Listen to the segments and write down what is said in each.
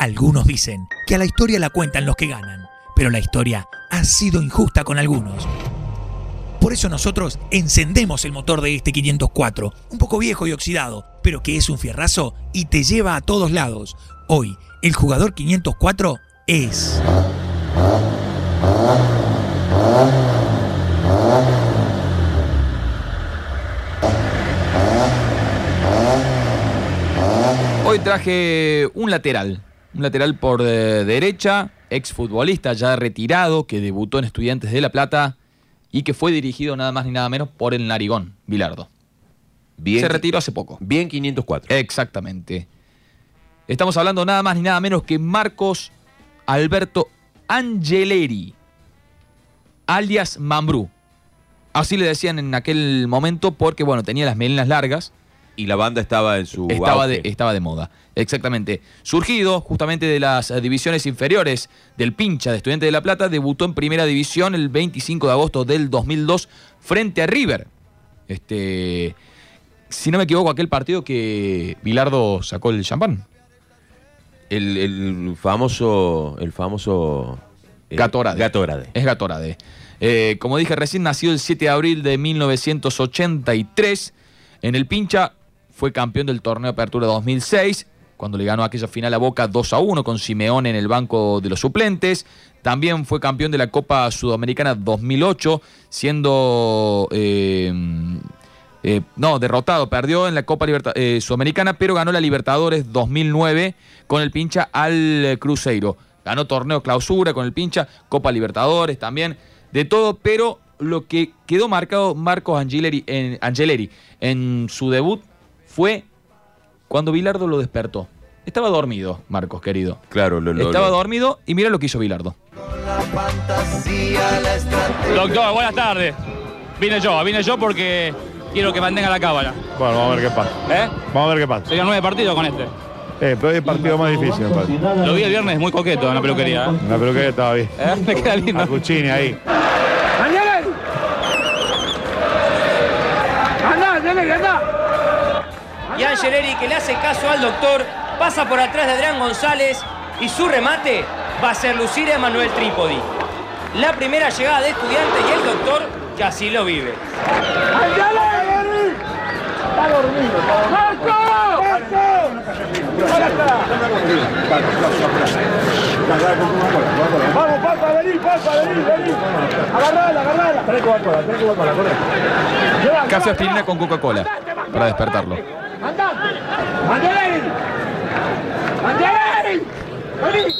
Algunos dicen que a la historia la cuentan los que ganan, pero la historia ha sido injusta con algunos. Por eso nosotros encendemos el motor de este 504, un poco viejo y oxidado, pero que es un fierrazo y te lleva a todos lados. Hoy, el jugador 504 es... Hoy traje un lateral, un lateral por eh, derecha, exfutbolista ya retirado, que debutó en Estudiantes de La Plata y que fue dirigido nada más ni nada menos por el Narigón, Bilardo. Bien, Se retiró hace poco. Bien 504. Exactamente. Estamos hablando nada más ni nada menos que Marcos Alberto Angeleri, alias Mambrú. Así le decían en aquel momento porque, bueno, tenía las melenas largas. Y la banda estaba en su Estaba de, estaba de moda, exactamente. Surgido justamente de las eh, divisiones inferiores del pincha de Estudiantes de La Plata, debutó en primera división el 25 de agosto del 2002 frente a River. Este, si no me equivoco, aquel partido que Bilardo sacó el champán. El, el famoso. El famoso. eh, Gatorade. Gatorade. Es Gatorade. Eh, como dije recién, nació el 7 de abril de 1983. En el pincha fue campeón del torneo Apertura 2006, cuando le ganó aquella final a Boca 2 a 1 con Simeone en el banco de los suplentes. También fue campeón de la Copa Sudamericana 2008, siendo... eh, eh, no, derrotado, perdió en la Copa Liberta- eh, Sudamericana, pero ganó la Libertadores 2009 con el pincha al Cruzeiro. Ganó torneo clausura con el pincha, Copa Libertadores también, de todo, pero lo que quedó marcado Marcos Angeleri en su debut fue cuando Bilardo lo despertó. Estaba dormido, Marcos, querido. Claro, lo, lo- Estaba lo- dormido y mira lo que hizo Bilardo. Doctor, buenas tardes. Vine yo, vine yo porque quiero que mantenga la cámara. Bueno, vamos a ver qué pasa. ¿Eh? Vamos a ver qué pasa. Serían nueve partidos con este. Eh, pero es el partido más difícil, me parece. Lo vi el viernes muy coqueto en la peluquería. ¿eh? La peluquería estaba bien. ¿Eh? Me queda lindo. A Cuccini ahí. Y Angeleri, que le hace caso al doctor, pasa por atrás de Adrián González y su remate va a ser lucir a Manuel Trípodi. La primera llegada de estudiante y el doctor que así lo vive. Vamos, pasa, vení, pasa, vení, vení. Agarrala, agarrala. Trae Coca-Cola, trae Coca-Cola, corre. Café aspirina con Coca-Cola para despertarlo. ¡Angeleri! ¡Angeleri! ¡Vení!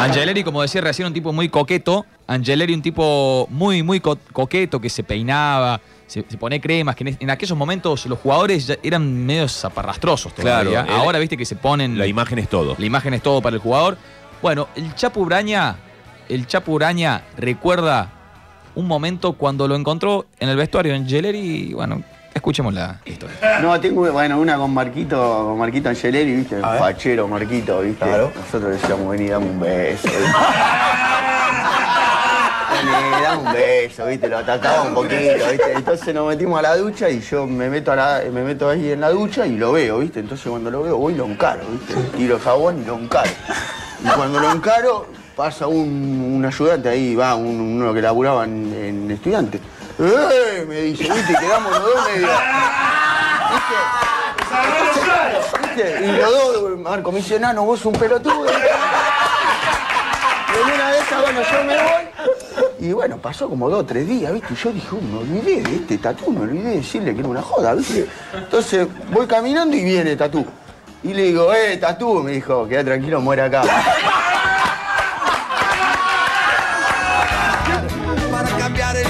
Angeleri, como decía recién, un tipo muy coqueto. Angeleri, un tipo muy, muy co- coqueto, que se peinaba, se, se pone cremas, que en, en aquellos momentos los jugadores ya eran medio zaparrastrosos todavía. Claro, Ahora viste que se ponen... La imagen es todo. La imagen es todo para el jugador. Bueno, el Chapo Uraña, el Chapo Uraña recuerda un momento cuando lo encontró en el vestuario en Angeleri. Bueno, escuchemos la historia. No, tengo bueno, una con Marquito, con Marquito Angeleri, ¿viste? Un fachero Marquito, ¿viste? Nosotros le decíamos, vení, dame un beso. Vení, dame un beso, ¿viste? Lo atacaba un poquito, ¿viste? Entonces nos metimos a la ducha y yo me meto, a la- me meto ahí en la ducha y lo veo, ¿viste? Entonces cuando lo veo voy y lo encaro, ¿viste? Tiro jabón y lo encaro. Y cuando lo encaro pasa un, un ayudante ahí, va, un- uno que laburaba en, en estudiante. ¡Eh! Me dice, ¿viste? Quedamos los dos medio. ¿Viste? Y los dos, Marco, me dice, nano, vos un pelotudo. Y en una de esas, bueno, yo me voy. Y bueno, pasó como dos o tres días, ¿viste? Y yo dije, "Uh, me olvidé de este tatú, me olvidé de decirle que era una joda, ¿viste? Entonces voy caminando y viene tatú. Y le digo, eh, tatú, me dijo, queda tranquilo, muere acá.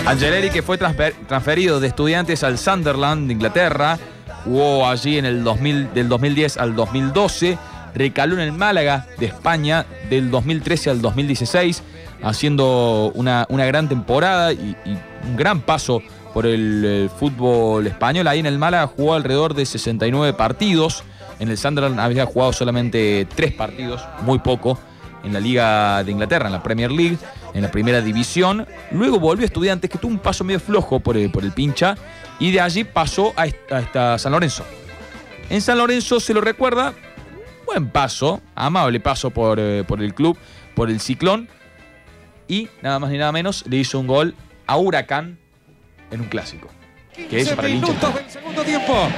Angeleri, que fue transfer- transferido de estudiantes al Sunderland de Inglaterra, jugó allí en el 2000, del 2010 al 2012, recaló en el Málaga de España del 2013 al 2016, haciendo una, una gran temporada y un gran paso por el, eh, fútbol español. Ahí en el Málaga jugó alrededor de 69 partidos. En el Sunderland había jugado solamente tres partidos, muy poco, en la Liga de Inglaterra, en la Premier League. en la primera división. Luego volvió a Estudiantes, que tuvo un paso medio flojo por el, por el pincha, y de allí pasó a, est- a esta San Lorenzo. En San Lorenzo se lo recuerda, buen paso, amable paso por, eh, por el club, por el ciclón, y nada más ni nada menos le hizo un gol a Huracán en un clásico. Que es para el minutos del segundo tiempo.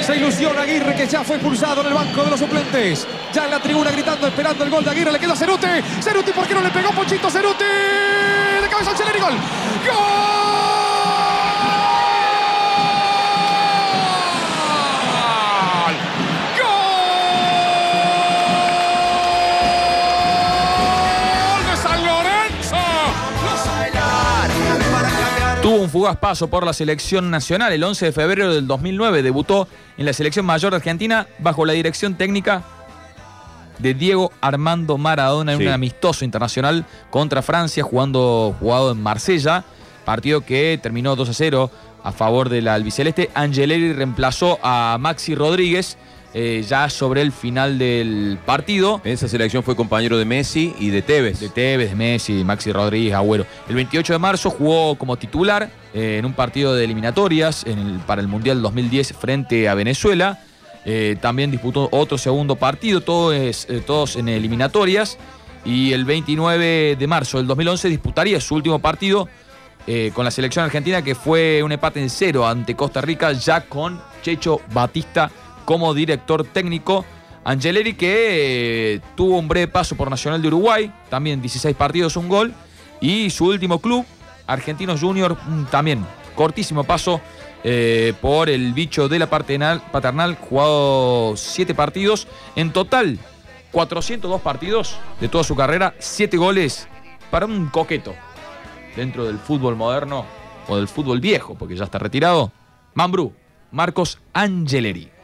Se ilusiona Aguirre que ya fue expulsado en el banco de los suplentes. Ya en la tribuna gritando, esperando el gol de Aguirre. Le queda Ceruti. Ceruti, ¿por qué no le pegó Pochito Ceruti? De cabeza al Celeri, gol. ¡Gol! Tuvo un fugaz paso por la selección nacional. El 11 de febrero del 2009 debutó en la selección mayor de Argentina bajo la dirección técnica de Diego Armando Maradona en Sí. un amistoso internacional contra Francia, jugando, jugado en Marsella. Partido que terminó 2 a 0 a favor del albiceleste. Angeleri reemplazó a Maxi Rodríguez eh, ya sobre el final del partido. En esa selección fue compañero de Messi y de Tevez. De Tevez, de Messi, Maxi Rodríguez, Agüero. El 28 de marzo jugó como titular eh, en un partido de eliminatorias en el- para el Mundial 2010 frente a Venezuela. Eh, también disputó otro segundo partido, todo es- todos en eliminatorias. Y el 29 de marzo del 2011 disputaría su último partido eh, con la selección argentina, que fue un empate en cero ante Costa Rica, ya con Checho Batista como director técnico. Angeleri que eh, tuvo un breve paso por Nacional de Uruguay, también 16 partidos, un gol. Y su último club, Argentinos Junior, mm, también cortísimo paso eh, por el bicho de la paternal, paternal, jugado 7 partidos. En total, 402 partidos de toda su carrera, 7 goles para un coqueto dentro del fútbol moderno o del fútbol viejo, porque ya está retirado. Mambrú, Marcos Angeleri.